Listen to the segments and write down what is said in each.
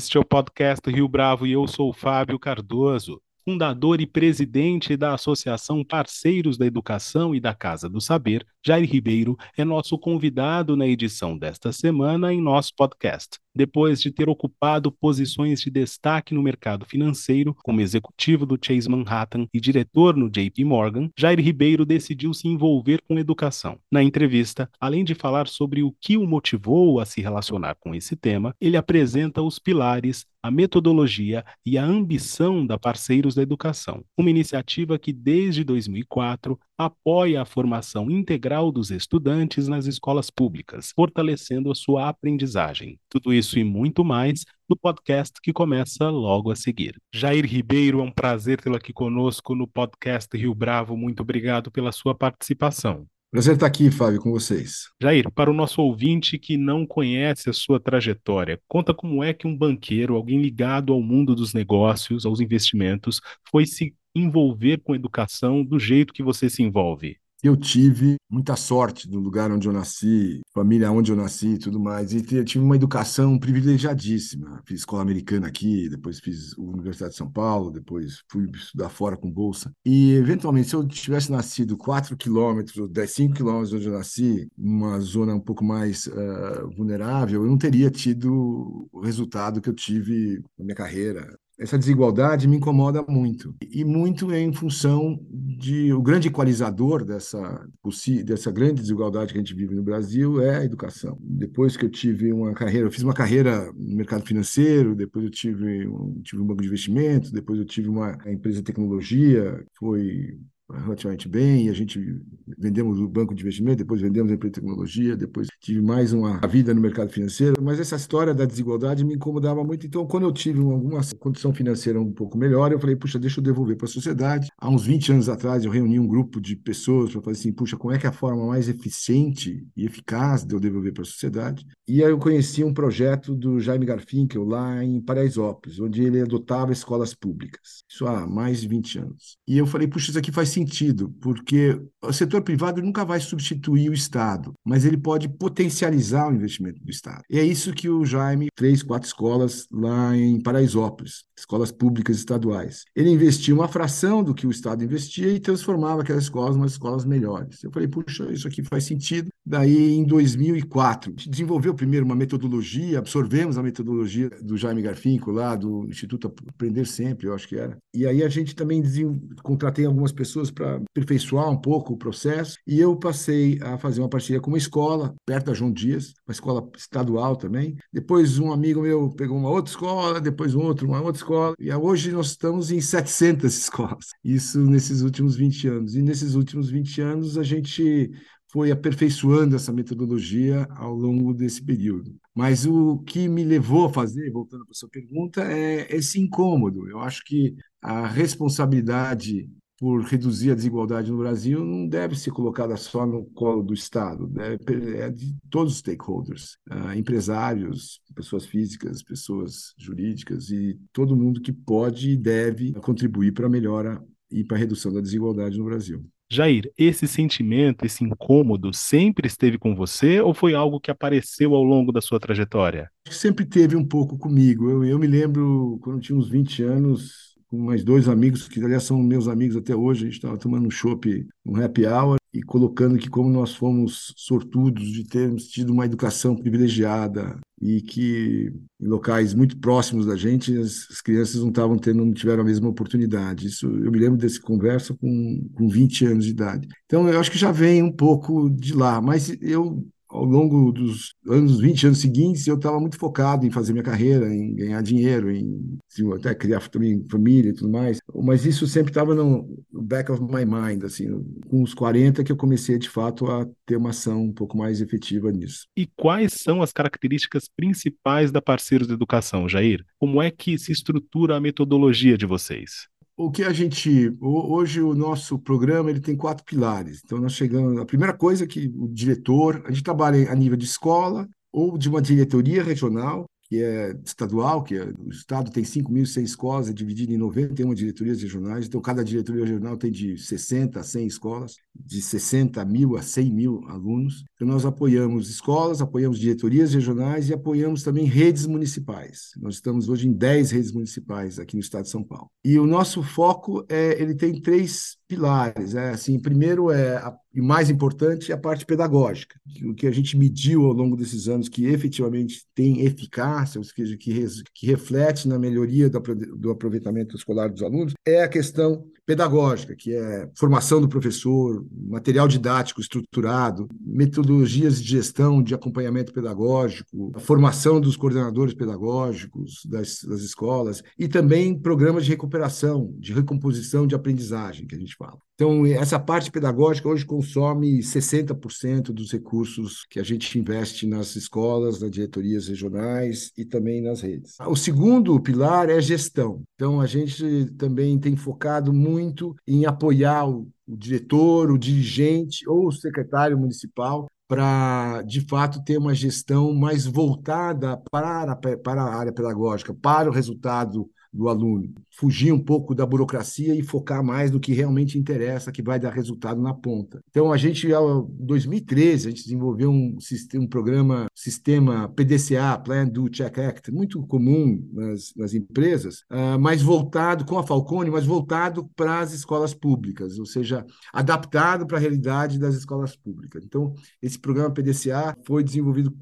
Este é o podcast Rio Bravo e eu sou Fábio Cardoso fundador e presidente da Associação Parceiros da Educação e da Casa do Saber, Jair Ribeiro é nosso convidado na edição desta semana em nosso podcast. Depois de ter ocupado posições de destaque no mercado financeiro, como executivo do Chase Manhattan e diretor no JP Morgan, Jair Ribeiro decidiu se envolver com educação. Na entrevista, além de falar sobre o que o motivou a se relacionar com esse tema, ele apresenta os pilares a metodologia e a ambição da Parceiros da Educação, uma iniciativa que desde 2004 apoia a formação integral dos estudantes nas escolas públicas, fortalecendo a sua aprendizagem. Tudo isso e muito mais no podcast que começa logo a seguir. Jair Ribeiro, é um prazer tê-lo aqui conosco no podcast Rio Bravo. Muito obrigado pela sua participação. Prazer estar aqui, Fábio, com vocês. Jair, para o nosso ouvinte que não conhece a sua trajetória, conta como é que um banqueiro, alguém ligado ao mundo dos negócios, aos investimentos, foi se envolver com educação do jeito que você se envolve? Eu tive muita sorte do lugar onde eu nasci, família onde eu nasci e tudo mais. E tive uma educação privilegiadíssima. Fiz escola americana aqui, depois fiz Universidade de São Paulo, depois fui estudar fora com bolsa. E, eventualmente, se eu tivesse nascido 4 quilômetros ou 10, 5 quilômetros onde eu nasci, numa zona um pouco mais uh, vulnerável, eu não teria tido o resultado que eu tive na minha carreira essa desigualdade me incomoda muito. E muito em função de o grande equalizador dessa, dessa grande desigualdade que a gente vive no Brasil é a educação. Depois que eu tive uma carreira, eu fiz uma carreira no mercado financeiro, depois eu tive tive um banco de investimentos, depois eu tive uma empresa de tecnologia, foi relativamente bem, e a gente vendemos o banco de investimento, depois vendemos a empresa de tecnologia, depois tive mais uma vida no mercado financeiro, mas essa história da desigualdade me incomodava muito. Então, quando eu tive alguma condição financeira um pouco melhor, eu falei, puxa, deixa eu devolver para a sociedade. Há uns 20 anos atrás, eu reuni um grupo de pessoas para falar assim, puxa, como é que é a forma mais eficiente e eficaz de eu devolver para a sociedade? E aí eu conheci um projeto do Jaime Garfinkel lá em Paraisópolis, onde ele adotava escolas públicas. Isso há mais de 20 anos. E eu falei, puxa, isso aqui faz sentido, porque o setor privado nunca vai substituir o Estado, mas ele pode potencializar o investimento do Estado. E é isso que o Jaime, três, quatro escolas lá em Paraisópolis, escolas públicas estaduais. Ele investia uma fração do que o Estado investia e transformava aquelas escolas em escolas melhores. Eu falei, puxa, isso aqui faz sentido. Daí, em 2004, a gente desenvolveu primeiro uma metodologia, absorvemos a metodologia do Jaime Garfinco lá, do Instituto Aprender Sempre, eu acho que era. E aí a gente também contratei algumas pessoas para aperfeiçoar um pouco o processo, e eu passei a fazer uma parceria com uma escola, perto da João Dias, uma escola estadual também. Depois um amigo meu pegou uma outra escola, depois um outro, uma outra escola, e hoje nós estamos em 700 escolas. Isso nesses últimos 20 anos. E nesses últimos 20 anos a gente foi aperfeiçoando essa metodologia ao longo desse período. Mas o que me levou a fazer, voltando para a sua pergunta, é esse incômodo. Eu acho que a responsabilidade por reduzir a desigualdade no Brasil não deve ser colocada só no colo do Estado, deve, é de todos os stakeholders, uh, empresários, pessoas físicas, pessoas jurídicas e todo mundo que pode e deve contribuir para a melhora e para a redução da desigualdade no Brasil. Jair, esse sentimento, esse incômodo sempre esteve com você ou foi algo que apareceu ao longo da sua trajetória? Sempre teve um pouco comigo. Eu, eu me lembro, quando eu tinha uns 20 anos, com mais dois amigos, que aliás são meus amigos até hoje, a gente estava tomando um chopp, um happy hour, e colocando que como nós fomos sortudos de termos tido uma educação privilegiada e que em locais muito próximos da gente as, as crianças não estavam tendo, não tiveram a mesma oportunidade. Isso eu me lembro dessa conversa com, com 20 anos de idade. Então eu acho que já vem um pouco de lá, mas eu ao longo dos anos, 20 anos seguintes, eu estava muito focado em fazer minha carreira, em ganhar dinheiro, em assim, até criar também família e tudo mais. Mas isso sempre estava no, back of my mind, assim, com os 40 que eu comecei de fato a ter uma ação um pouco mais efetiva nisso. E quais são as características principais da Parceiros de Educação, Jair? Como é que se estrutura a metodologia de vocês? O que a gente hoje o nosso programa ele tem quatro pilares. Então nós chegamos a primeira coisa é que o diretor a gente trabalha a nível de escola ou de uma diretoria regional que é estadual, que é, o Estado tem 5.100 escolas, é dividido em 91 diretorias regionais, então cada diretoria regional tem de 60 a 100 escolas, de 60 mil a 100 mil alunos. Então nós apoiamos escolas, apoiamos diretorias regionais e apoiamos também redes municipais. Nós estamos hoje em 10 redes municipais aqui no estado de São Paulo. E o nosso foco, é, ele tem três pilares. É, assim, primeiro é e mais importante é a parte pedagógica, o que a gente mediu ao longo desses anos que efetivamente tem eficácia, ou seja, que, res, que reflete na melhoria do, do aproveitamento escolar dos alunos, é a questão pedagógica, que é formação do professor, material didático estruturado, metodologias de gestão, de acompanhamento pedagógico, a formação dos coordenadores pedagógicos das, das escolas e também programas de recuperação, de recomposição de aprendizagem, que a gente fala. Então, essa parte pedagógica hoje consome 60% dos recursos que a gente investe nas escolas, nas diretorias regionais e também nas redes. O segundo pilar é gestão. Então, a gente também tem focado muito em apoiar o, diretor, o dirigente ou o secretário municipal para, de fato, ter uma gestão mais voltada para, para a área pedagógica, para o resultado do aluno, fugir um pouco da burocracia e focar mais no que realmente interessa, que vai dar resultado na ponta. Então, a gente, em 2013, a gente desenvolveu um, um programa, sistema PDCA, Plan, Do, Check, Act, muito comum nas, nas empresas, uh, mas voltado, com a Falcone, mas voltado para as escolas públicas, ou seja, adaptado para a realidade das escolas públicas. Então, esse programa PDCA foi desenvolvido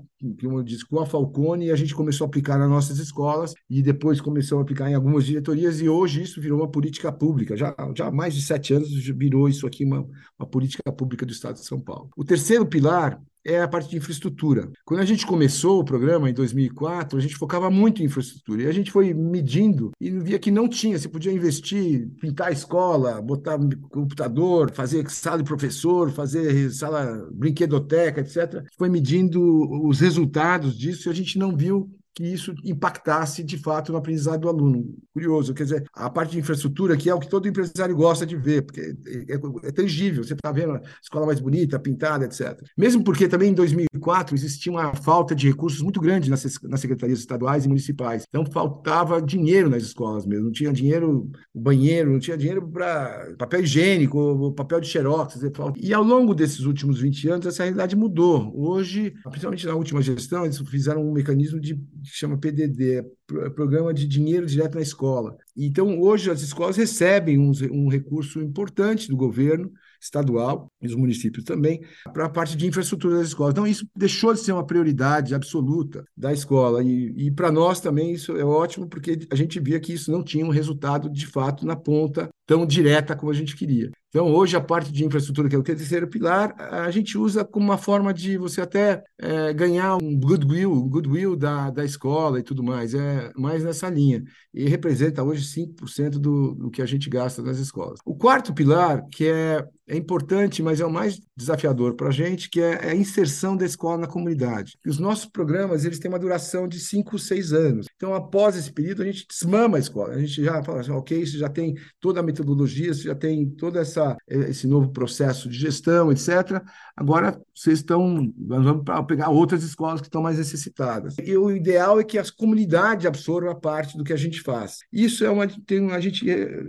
como eu disse, com a Falcone, e a gente começou a aplicar nas nossas escolas e depois começou a aplicar em algumas diretorias, e hoje isso virou uma política pública. Já, já há mais de sete anos virou isso aqui uma, uma política pública do Estado de São Paulo. O terceiro pilar é a parte de infraestrutura. Quando a gente começou o programa em 2004, a gente focava muito em infraestrutura e a gente foi medindo e via que não tinha. Você podia investir, pintar a escola, botar computador, fazer sala de professor, fazer sala brinquedoteca, etc. Foi medindo os resultados disso e a gente não viu que isso impactasse de fato no aprendizado do aluno. Curioso, quer dizer, a parte de infraestrutura, que é o que todo empresário gosta de ver, porque é, é, é tangível, você está vendo a escola mais bonita, pintada, etc. Mesmo porque também em 2004 existia uma falta de recursos muito grande nas, nas secretarias estaduais e municipais. Então faltava dinheiro nas escolas mesmo, não tinha dinheiro, banheiro, não tinha dinheiro para papel higiênico, papel de xerox. E ao longo desses últimos 20 anos, essa realidade mudou. Hoje, principalmente na última gestão, eles fizeram um mecanismo de que chama PDD, é Programa de Dinheiro Direto na Escola. Então, hoje, as escolas recebem um, um recurso importante do governo estadual e dos municípios também, para a parte de infraestrutura das escolas. Então, isso deixou de ser uma prioridade absoluta da escola. E, e para nós também isso é ótimo, porque a gente via que isso não tinha um resultado de fato na ponta tão direta como a gente queria. Então, hoje, a parte de infraestrutura, que é o terceiro pilar, a gente usa como uma forma de você até é, ganhar um goodwill, um goodwill da, da escola e tudo mais. É mais nessa linha. E representa hoje 5% do, do que a gente gasta nas escolas. O quarto pilar, que é é importante, mas é o mais desafiador para a gente, que é a inserção da escola na comunidade. E os nossos programas eles têm uma duração de 5, 6 anos. Então, após esse período, a gente desmama a escola. A gente já fala assim, ok, isso já tem toda a metodologia, isso já tem todo essa, esse novo processo de gestão, etc. Agora, vocês estão, nós vamos pegar outras escolas que estão mais necessitadas. E o ideal é que a comunidade absorva parte do que a gente faz. Isso é uma, tem, a gente, é,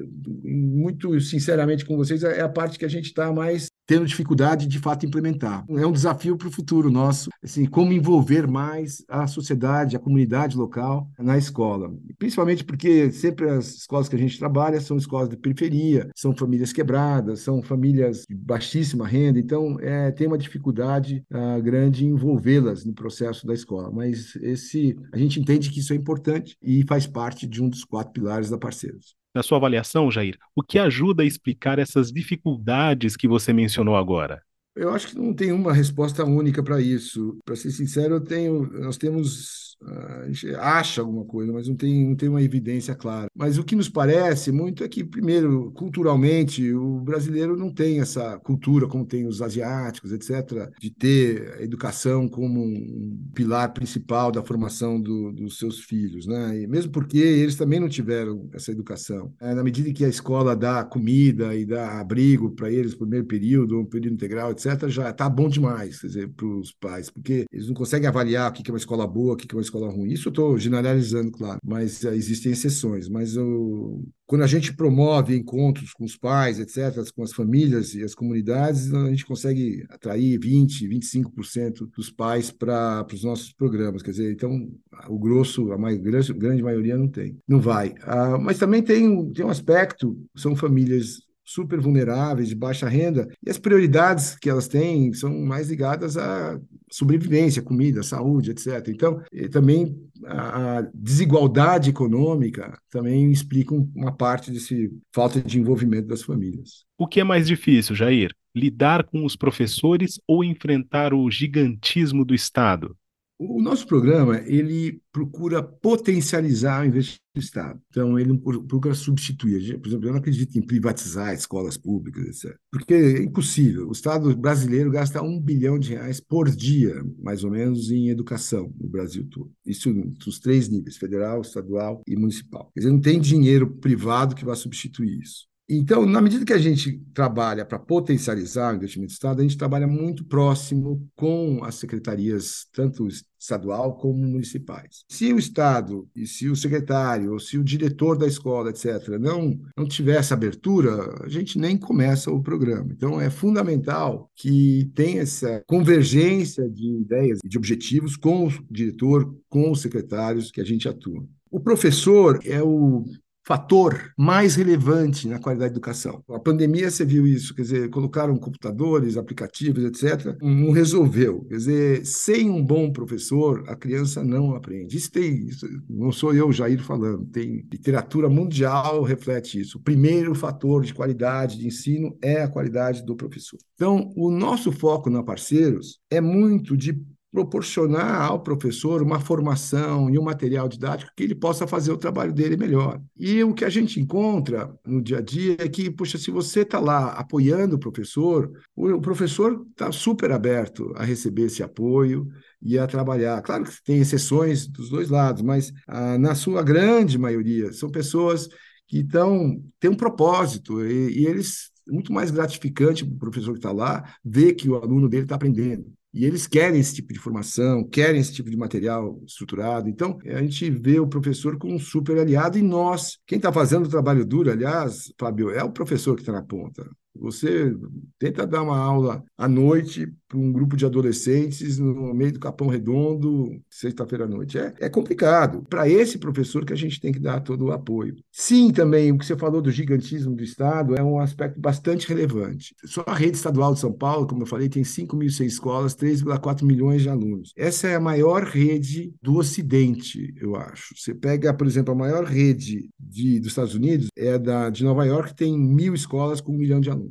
muito sinceramente com vocês, é a parte que a gente está mais tendo dificuldade de fato implementar. É um desafio para o futuro nosso, assim, como envolver mais a sociedade, a comunidade local na escola. Principalmente porque sempre as escolas que a gente trabalha são escolas de periferia, são famílias quebradas, são famílias de baixíssima renda, então é, tem uma dificuldade uh, grande em envolvê-las no processo da escola. Mas esse a gente entende que isso é importante e faz parte de um dos quatro pilares da Parceiros na sua avaliação, Jair, o que ajuda a explicar essas dificuldades que você mencionou agora? Eu acho que não tem uma resposta única para isso. Para ser sincero, eu tenho, nós temos a gente acha alguma coisa, mas não tem, não tem uma evidência clara. Mas o que nos parece muito é que, primeiro, culturalmente, o brasileiro não tem essa cultura como tem os asiáticos, etc., de ter a educação como um pilar principal da formação do, dos seus filhos, né? E mesmo porque eles também não tiveram essa educação. Na medida que a escola dá comida e dá abrigo para eles por meio período, um período integral, etc., já está bom demais, para os pais, porque eles não conseguem avaliar o que é uma escola boa, o que é uma escola ruim. Isso eu estou generalizando, claro, mas uh, existem exceções. Mas eu, quando a gente promove encontros com os pais, etc., com as famílias e as comunidades, a gente consegue atrair 20%, 25% dos pais para os nossos programas. Quer dizer, então, o grosso, a mais, grande, grande maioria não tem, não vai. Ah, mas também tem, tem um aspecto, são famílias super vulneráveis, de baixa renda, e as prioridades que elas têm são mais ligadas à sobrevivência, comida, saúde, etc. Então, também a desigualdade econômica também explica uma parte desse falta de envolvimento das famílias. O que é mais difícil, Jair? Lidar com os professores ou enfrentar o gigantismo do Estado? O nosso programa ele procura potencializar o investimento do Estado. Então, ele procura substituir. Por exemplo, eu não acredito em privatizar escolas públicas, etc. Porque é impossível. O Estado brasileiro gasta um bilhão de reais por dia, mais ou menos, em educação no Brasil todo. Isso nos três níveis, federal, estadual e municipal. Quer dizer, não tem dinheiro privado que vá substituir isso. Então, na medida que a gente trabalha para potencializar o investimento do Estado, a gente trabalha muito próximo com as secretarias, tanto estadual como municipais. Se o Estado e se o secretário ou se o diretor da escola, etc., não, não tiver essa abertura, a gente nem começa o programa. Então, é fundamental que tenha essa convergência de ideias e de objetivos com o diretor, com os secretários que a gente atua. O professor é o fator mais relevante na qualidade da educação. A pandemia, você viu isso, quer dizer, colocaram computadores, aplicativos, etc. Não resolveu. Quer dizer, sem um bom professor, a criança não aprende. Isso tem, isso, não sou eu, Jair, falando, tem literatura mundial reflete isso. O primeiro fator de qualidade de ensino é a qualidade do professor. Então, o nosso foco na Parceiros é muito de proporcionar ao professor uma formação e um material didático que ele possa fazer o trabalho dele melhor. E o que a gente encontra no dia a dia é que, puxa, se você está lá apoiando o professor, o professor está super aberto a receber esse apoio e a trabalhar. Claro que tem exceções dos dois lados, mas ah, na sua grande maioria são pessoas que estão têm um propósito e, e eles muito mais gratificante para o professor que está lá ver que o aluno dele está aprendendo. E eles querem esse tipo de formação, querem esse tipo de material estruturado. Então, a gente vê o professor como um super aliado e nós, quem está fazendo o trabalho duro, aliás, Fábio, é o professor que está na ponta. Você tenta dar uma aula à noite para um grupo de adolescentes no meio do Capão Redondo, sexta-feira à noite. É, é complicado. Para esse professor que a gente tem que dar todo o apoio. Sim, também, o que você falou do gigantismo do Estado é um aspecto bastante relevante. Só a rede estadual de São Paulo, como eu falei, tem 5.100 escolas, 3,4 milhões de alunos. Essa é a maior rede do Ocidente, eu acho. Você pega, por exemplo, a maior rede de, dos Estados Unidos, é da de Nova York, que tem mil escolas com um milhão de alunos.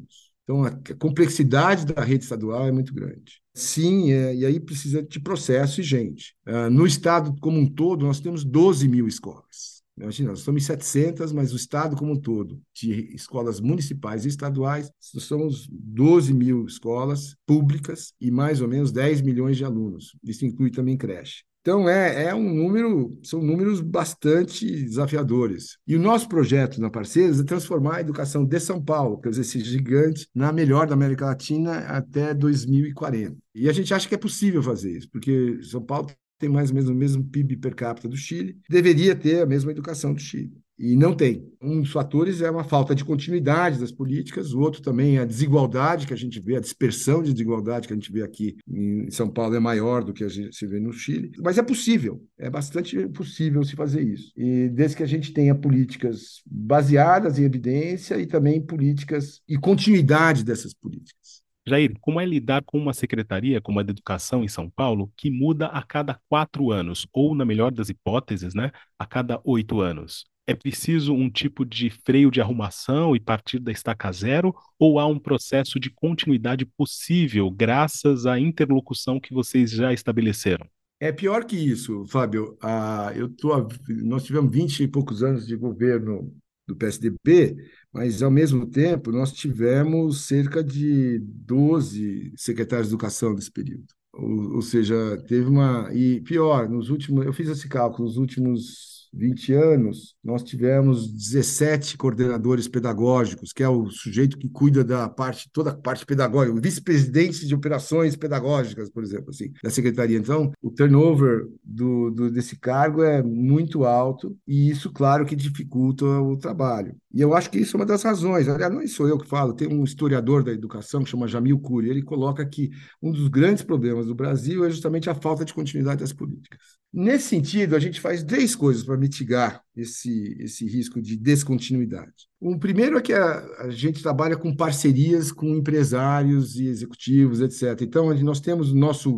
Então, a complexidade da rede estadual é muito grande. Sim, é, e aí precisa de processo e gente. Uh, no estado como um todo, nós temos 12 mil escolas. Imagina, nós em 700, mas o estado como um todo, de escolas municipais e estaduais, somos 12 mil escolas públicas e mais ou menos 10 milhões de alunos. Isso inclui também creche. Então, é, é um número, são números bastante desafiadores. E o nosso projeto na Parceiros é transformar a educação de São Paulo, quer dizer, esse gigante, na melhor da América Latina até 2040. E a gente acha que é possível fazer isso, porque São Paulo tem mais ou menos o mesmo PIB per capita do Chile, deveria ter a mesma educação do Chile e não tem. Um dos fatores é uma falta de continuidade das políticas, o outro também é a desigualdade que a gente vê, a dispersão de desigualdade que a gente vê aqui em São Paulo é maior do que a gente se vê no Chile, mas é possível, é bastante possível se fazer isso. E desde que a gente tenha políticas baseadas em evidência e também políticas e continuidade dessas políticas. Jair, como é lidar com uma secretaria como a de Educação em São Paulo, que muda a cada quatro anos, ou, na melhor das hipóteses, né, a cada oito anos? É preciso um tipo de freio de arrumação e partir da estaca zero, ou há um processo de continuidade possível graças à interlocução que vocês já estabeleceram? É pior que isso, Fábio. Ah, eu tô, nós tivemos 20 e poucos anos de governo do PSDB, mas, ao mesmo tempo, nós tivemos cerca de 12 secretários de educação nesse período. Ou, ou seja, teve uma. E pior, nos últimos. Eu fiz esse cálculo, nos últimos 20 anos, nós tivemos 17 coordenadores pedagógicos, que é o sujeito que cuida da parte, toda a parte pedagógica, o vice-presidente de operações pedagógicas, por exemplo, assim, da secretaria. Então, o turnover do, do, desse cargo é muito alto e isso, claro, que dificulta o trabalho. E eu acho que isso é uma das razões. Aliás, não sou eu que falo, tem um historiador da educação que chama Jamil Cury, ele coloca que um dos grandes problemas do Brasil é justamente a falta de continuidade das políticas. Nesse sentido, a gente faz três coisas para mitigar esse, esse risco de descontinuidade. O primeiro é que a, a, gente trabalha com parcerias com empresários e executivos, etc. Então, nós temos nosso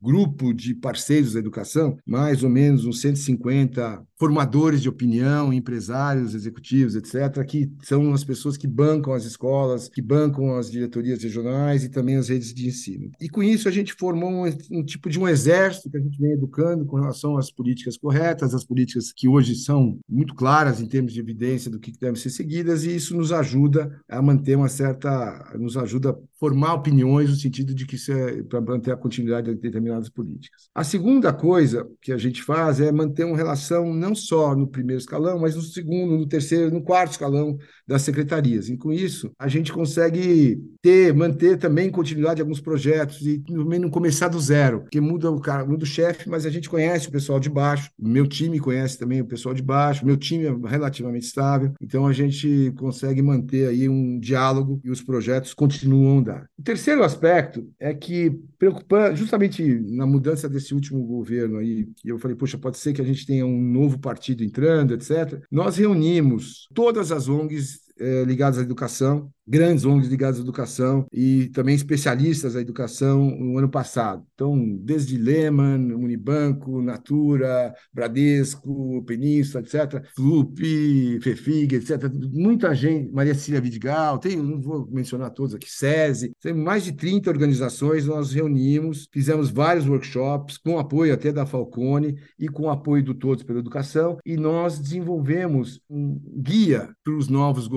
grupo de parceiros da educação, mais ou menos uns 150 formadores de opinião, empresários, executivos, etc., que são as pessoas que bancam as escolas, que bancam as diretorias regionais e também as redes de ensino. E com isso a gente formou um, um tipo de um exército que a gente vem educando com relação às políticas corretas, as políticas que hoje são muito claras em termos de evidência do que deve ser seguidas, e isso nos ajuda a manter uma certa, nos ajuda formar opiniões no sentido de que isso é para manter a continuidade de determinadas políticas. A segunda coisa que a gente faz é manter uma relação não só no primeiro escalão, mas no segundo, no terceiro, no quarto escalão das secretarias. E com isso, a gente consegue ter, manter também continuidade de alguns projetos e também não começar do zero, porque muda o cara, muda o chefe, mas a gente conhece o pessoal de baixo, meu time conhece também o pessoal de baixo, meu time é relativamente estável, então a gente consegue manter aí um diálogo e os projetos continuam O terceiro aspecto é que preocupando justamente na mudança desse último governo aí, eu falei, poxa, pode ser que a gente tenha um novo partido entrando, etc. Nós reunimos todas as ONGs é, ligadas à educação, grandes ONGs ligadas à educação e também especialistas da educação no ano passado. Então, desde Lehman, Unibanco, Natura, Bradesco, Península, etc., Flup, Fefig, etc., muita gente, Maria Cília Vidigal, tem, não vou mencionar todos aqui, SESI, tem mais de 30 organizações, nós reunimos, fizemos vários workshops, com apoio até da Falcone e com apoio do Todos pela Educação, e nós desenvolvemos um guia para os novos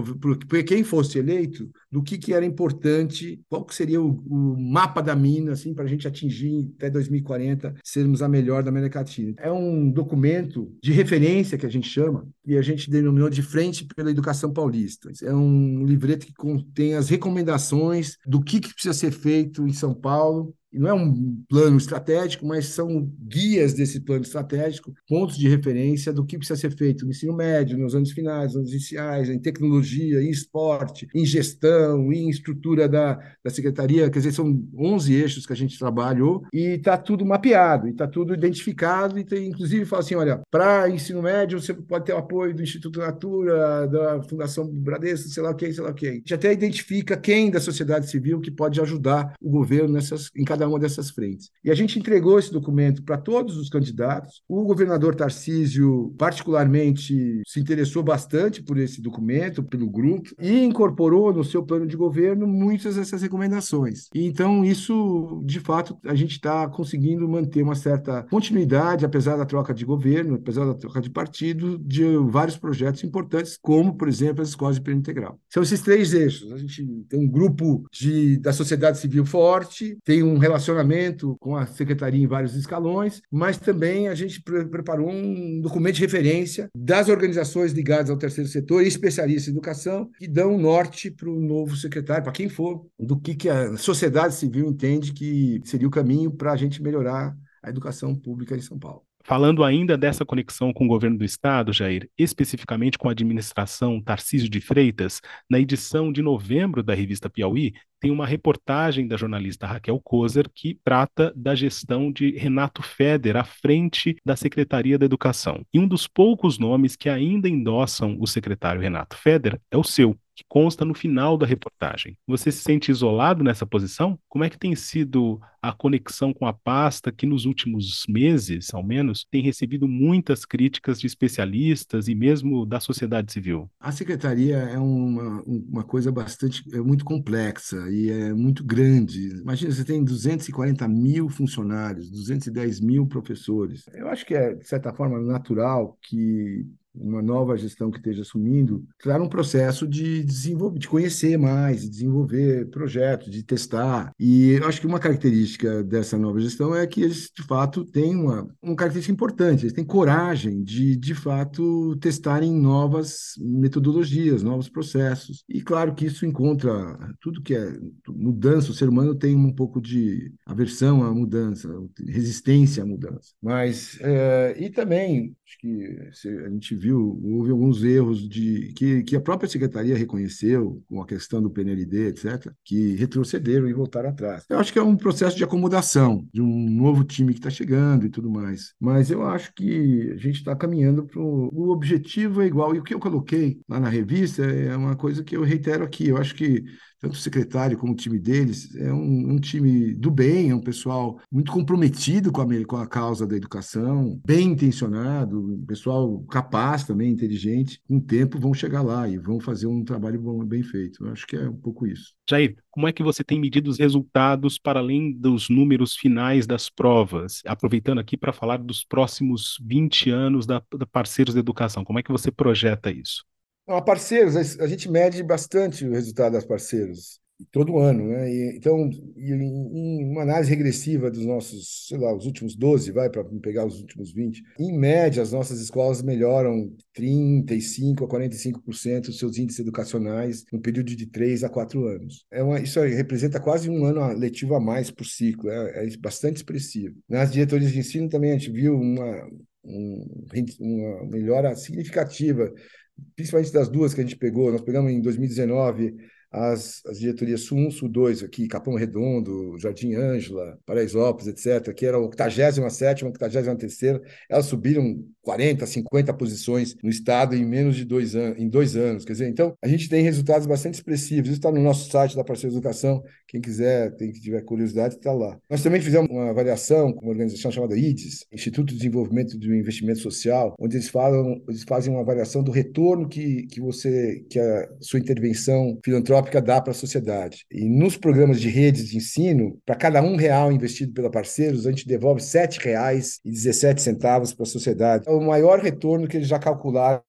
para quem fosse eleito, do que, que era importante, qual que seria o, o mapa da mina, assim, para a gente atingir até 2040, sermos a melhor da América Latina. É um documento de referência que a gente chama, e a gente denominou de Frente pela Educação Paulista. É um livreto que contém as recomendações do que, que precisa ser feito em São Paulo não é um plano estratégico, mas são guias desse plano estratégico, pontos de referência do que precisa ser feito no ensino médio, nos anos finais, nos anos iniciais, em tecnologia, em esporte, em gestão, em estrutura da, da secretaria. Quer dizer, são 11 eixos que a gente trabalhou e está tudo mapeado, está tudo identificado. E tem, inclusive, fala assim: olha, para ensino médio, você pode ter o apoio do Instituto Natura, da Fundação Bradesco, sei lá o que, sei lá o que. A gente até identifica quem da sociedade civil que pode ajudar o governo nessas, em cada uma dessas frentes. E a gente entregou esse documento para todos os candidatos. O governador Tarcísio, particularmente, se interessou bastante por esse documento, pelo grupo, e incorporou no seu plano de governo muitas dessas recomendações. E então, isso, de fato, a gente está conseguindo manter uma certa continuidade, apesar da troca de governo, apesar da troca de partido, de vários projetos importantes, como, por exemplo, as escolas de pleno integral. São esses três eixos. A gente tem um grupo de, da sociedade civil forte, tem um relacionamento com a secretaria em vários escalões, mas também a gente pre preparou um documento de referência das organizações ligadas ao terceiro setor e especialistas em educação que dão norte para o novo secretário, para quem for, do que, que a sociedade civil entende que seria o caminho para a gente melhorar a educação pública em São Paulo. Falando ainda dessa conexão com o governo do estado, Jair, especificamente com a administração Tarcísio de Freitas, na edição de novembro da revista Piauí, tem uma reportagem da jornalista Raquel Kozer que trata da gestão de Renato Feder à frente da Secretaria da Educação. E um dos poucos nomes que ainda endossam o secretário Renato Feder é o seu, que consta no final da reportagem. Você se sente isolado nessa posição? Como é que tem sido a conexão com a pasta que nos últimos meses, ao menos, tem recebido muitas críticas de especialistas e mesmo da sociedade civil? A secretaria é uma, uma coisa bastante, é muito complexa e é muito grande. Imagina, você tem 240 mil funcionários, 210 mil professores. Eu acho que é, de certa forma, natural que uma nova gestão que esteja assumindo, criar um processo de desenvolver, de conhecer mais, de desenvolver projetos, de testar. E eu acho que uma característica dessa nova gestão é que eles, de fato, têm uma, uma característica importante, eles têm coragem de, de fato, testarem novas metodologias, novos processos. E claro que isso encontra tudo que é mudança, o ser humano tem um pouco de aversão à mudança, resistência à mudança. Mas, é, e também, acho que a gente viu, houve alguns erros de que, que a própria secretaria reconheceu, com a questão do PNLD, etc., que retrocederam e voltaram atrás. Eu acho que é um processo de acomodação de um novo time que está chegando e tudo mais. Mas eu acho que a gente está caminhando para o objetivo é igual. E o que eu coloquei lá na revista é uma coisa que eu reitero aqui. Eu acho que tanto o secretário como o time deles, é um, um time do bem, é um pessoal muito comprometido com a, com a causa da educação, bem intencionado, um pessoal capaz também, inteligente. Com o tempo vão chegar lá e vão fazer um trabalho bom, bem feito. Eu acho que é um pouco isso. Jair, como é que você tem medido os resultados para além dos números finais das provas? Aproveitando aqui para falar dos próximos 20 anos da, da Parceiros da Educação, como é que você projeta isso? A parceiros, a gente mede bastante o resultado das parceiros, todo ano, né? E, então, em uma análise regressiva dos nossos, sei lá, os últimos 12, vai para pegar os últimos 20, em média, as nossas escolas melhoram 35 a 45% dos seus índices educacionais no período de 3 a 4 anos. É uma, isso representa quase um ano letivo a mais por ciclo, é, é bastante expressivo. Nas diretorias de ensino também a gente viu uma, um, uma melhora significativa principalmente das duas que a gente pegou, nós pegamos em 2019 as, as diretorias Sul 1, Sul 2, aqui, Capão Redondo, Jardim Ângela, Paraisópolis, etc., que era a 87 a 83 elas subiram 40, 50 posições no Estado em menos de dois, an em dois anos. Quer dizer, então, a gente tem resultados bastante expressivos. Isso está no nosso site da Parceira Educação. Quem quiser, quem tiver curiosidade, está lá. Nós também fizemos uma avaliação com uma organização chamada IDES, Instituto de Desenvolvimento do Investimento Social, onde eles, falam, eles fazem uma avaliação do retorno que, que você, que a sua intervenção filantrópica dá para a sociedade. E nos programas de redes de ensino, para cada um real investido pela Parceiros, a gente devolve R$ 7,17 para a sociedade o maior retorno que eles já calcularam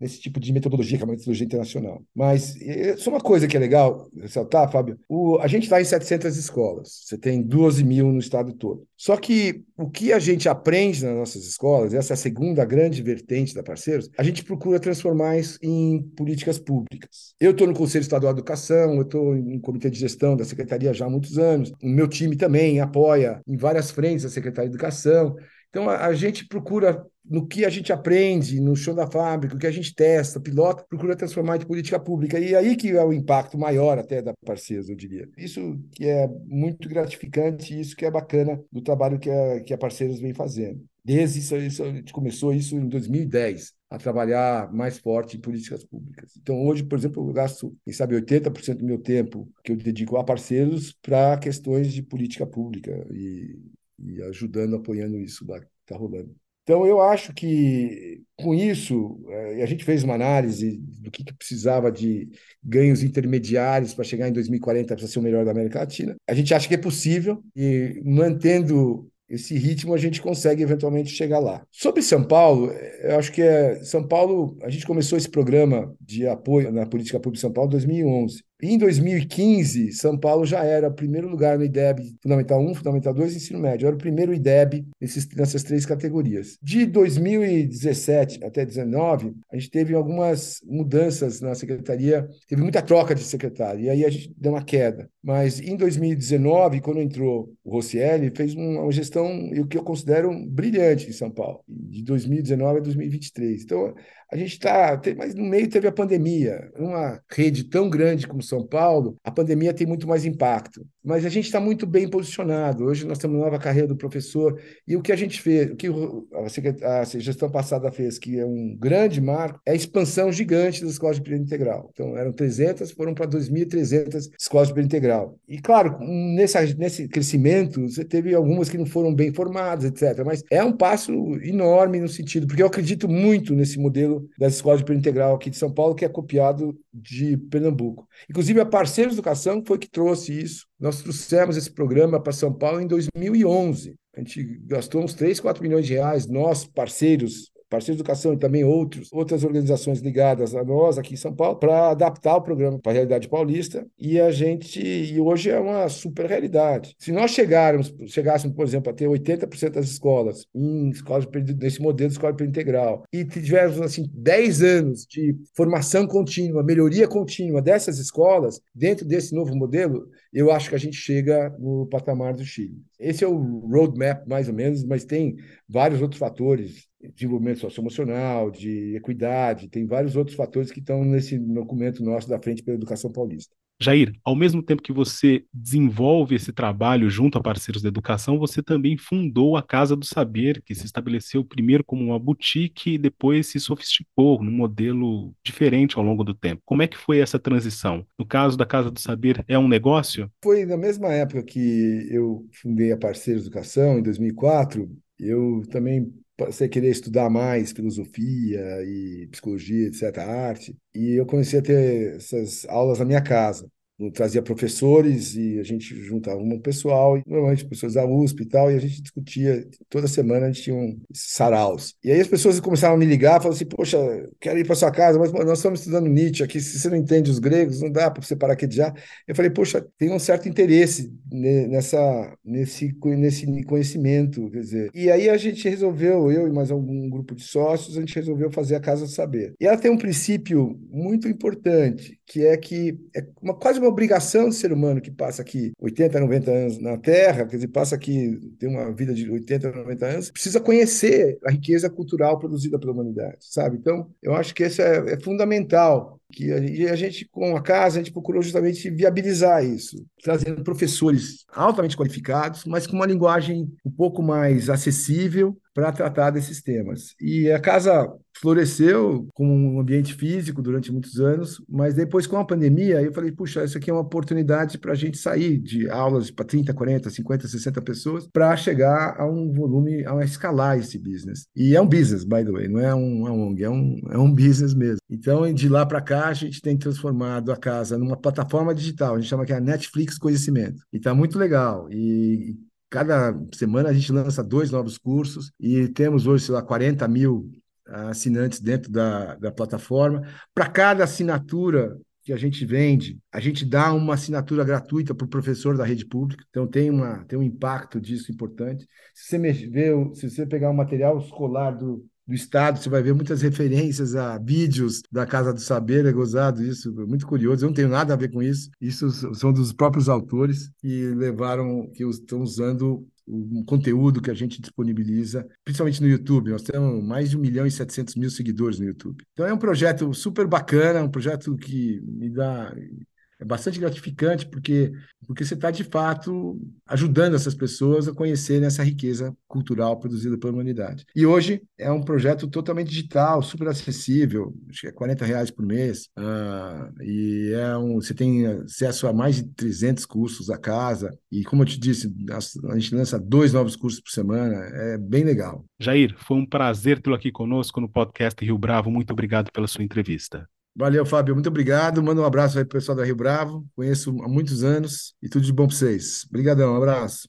nesse tipo de metodologia, que é uma metodologia internacional. Mas só uma coisa que é legal ressaltar, Fábio, o, a gente está em 700 escolas, você tem 12 mil no estado todo. Só que o que a gente aprende nas nossas escolas, essa é a segunda grande vertente da Parceiros, a gente procura transformar isso em políticas públicas. Eu estou no Conselho Estadual de Educação, eu estou no Comitê de Gestão da Secretaria já há muitos anos, o meu time também apoia em várias frentes a Secretaria de Educação, então, a, a, gente procura, no que a gente aprende, no show da fábrica, o que a gente testa, pilota, procura transformar em política pública. E aí que é o impacto maior até da parceira, eu diria. Isso que é muito gratificante e isso que é bacana do trabalho que a, que a Parceiros vem fazendo. Desde isso, isso, a gente começou isso em 2010, a trabalhar mais forte em políticas públicas. Então, hoje, por exemplo, eu gasto, quem sabe, 80% do meu tempo que eu dedico a parceiros para questões de política pública e e ajudando, apoiando isso lá que está rolando. Então, eu acho que com isso, eh, a gente fez uma análise do que, que precisava de ganhos intermediários para chegar em 2040 para ser o melhor da América Latina. A gente acha que é possível e mantendo esse ritmo a gente consegue eventualmente chegar lá. Sobre São Paulo, eu acho que é São Paulo, a gente começou esse programa de apoio na política pública de São Paulo em 2011. Em 2015, São Paulo já era o primeiro lugar no IDEB Fundamental 1, Fundamental 2 e Ensino Médio. Era o primeiro IDEB nesses, nessas três categorias. De 2017 até 2019, a gente teve algumas mudanças na secretaria, teve muita troca de secretário, e aí a gente deu uma queda. Mas em 2019, quando entrou o Rossielli, fez uma gestão, que eu considero brilhante em São Paulo, de 2019 a 2023. Então, a gente está. Mas no meio teve a pandemia. Uma rede tão grande como São Paulo, a pandemia tem muito mais impacto. Mas a gente está muito bem posicionado. Hoje nós temos uma nova carreira do professor. E o que a gente fez, o que a gestão passada fez, que é um grande marco, é a expansão gigante das escolas de período integral. Então, eram 300, foram para 2.300 escolas de período integral. E, claro, nesse, crescimento, você teve algumas que não foram bem formadas, etc. Mas é um passo enorme no sentido, porque eu acredito muito nesse modelo das escolas de período integral aqui de São Paulo, que é copiado de Pernambuco. Inclusive, a Parceiros Educação foi que trouxe isso. Nós trouxemos esse programa para São Paulo em 2011. A gente gastou uns 3, 4 milhões de reais, nós, parceiros, Parceiro de Educação e também outros, outras organizações ligadas a nós aqui em São Paulo, para adaptar o programa para a realidade paulista. E a gente, e hoje é uma super realidade. Se nós chegarmos, chegássemos, por exemplo, a ter 80% das escolas em escolas nesse modelo de escola integral e tivéssemos assim 10 anos de formação contínua, melhoria contínua dessas escolas dentro desse novo modelo, eu acho que a gente chega no patamar do Chile. Esse é o roadmap, mais ou menos, mas tem vários outros fatores, desenvolvimento socioemocional, de equidade, tem vários outros fatores que estão nesse documento nosso da Frente pela Educação Paulista. Jair, ao mesmo tempo que você desenvolve esse trabalho junto a parceiros da educação, você também fundou a Casa do Saber, que se estabeleceu primeiro como uma boutique e depois se sofisticou num modelo diferente ao longo do tempo. Como é que foi essa transição? No caso da Casa do Saber, é um negócio? Foi na mesma época que eu fundei a Parceiros Educação, em 2004, eu também você querer estudar mais filosofia e psicologia, etc., arte. E eu comecei a ter essas aulas na minha casa trazia professores e a gente juntava um pessoal, normalmente pessoas da USP e tal, e a gente discutia, toda semana a gente tinha um saraus. E aí as pessoas começavam a me ligar, falavam assim, poxa, quero ir para sua casa, mas nós estamos estudando Nietzsche aqui, se você não entende os gregos, não dá para você paraquedear. Eu falei, poxa, tem um certo interesse nessa, nesse, nesse conhecimento, quer dizer. E aí a gente resolveu, eu e mais algum grupo de sócios, a gente resolveu fazer a Casa do Saber. E ela tem um princípio muito importante, que é que é uma, quase uma obrigação do ser humano que passa aqui 80, 90 anos na Terra, quer dizer, passa aqui, tem uma vida de 80, 90 anos, precisa conhecer a riqueza cultural produzida pela humanidade, sabe? Então, eu acho que isso é, é fundamental que a, a gente, com a casa, a gente procurou justamente viabilizar isso, trazendo professores altamente qualificados, mas com uma linguagem um pouco mais acessível para tratar desses temas. E a casa floresceu como um ambiente físico durante muitos anos, mas depois com a pandemia, eu falei, puxa, isso aqui é uma oportunidade para a gente sair de aulas para 30, 40, 50, 60 pessoas para chegar a um volume, a escalar esse business. E é um business, by the way, não é um, é um ONG, é um, é um business mesmo. Então, de lá para cá, a gente tem transformado a casa numa plataforma digital, a gente chama que é a Netflix Conhecimento. E está muito legal. E cada semana a gente lança dois novos cursos e temos hoje, sei lá, 40 mil assinantes dentro da, da plataforma. Para cada assinatura que a gente vende, a gente dá uma assinatura gratuita para o professor da rede pública, então tem, uma, tem um impacto disso importante. Se você, ver, se você pegar o material escolar do, do Estado, você vai ver muitas referências a vídeos da Casa do Saber, é gozado isso, muito curioso, eu não tenho nada a ver com isso, isso são dos próprios autores que levaram, que estão usando o conteúdo que a gente disponibiliza, principalmente no YouTube. Nós temos mais de 1 milhão e 700 mil seguidores no YouTube. Então é um projeto super bacana, um projeto que me dá é bastante gratificante porque porque você está de fato ajudando essas pessoas a conhecerem essa riqueza cultural produzida pela humanidade. E hoje é um projeto totalmente digital, super acessível, acho que é 40 reais por mês, uh, e é um, você tem acesso a mais de 300 cursos da casa, e como eu te disse, a, a gente lança dois novos cursos por semana, é bem legal. Jair, foi um prazer tê-lo aqui conosco no podcast Rio Bravo, muito obrigado pela sua entrevista. Valeu, Fábio. Muito obrigado. Manda um abraço aí pro pessoal da Rio Bravo. Conheço há muitos anos e tudo de bom para vocês. Obrigadão, um abraço.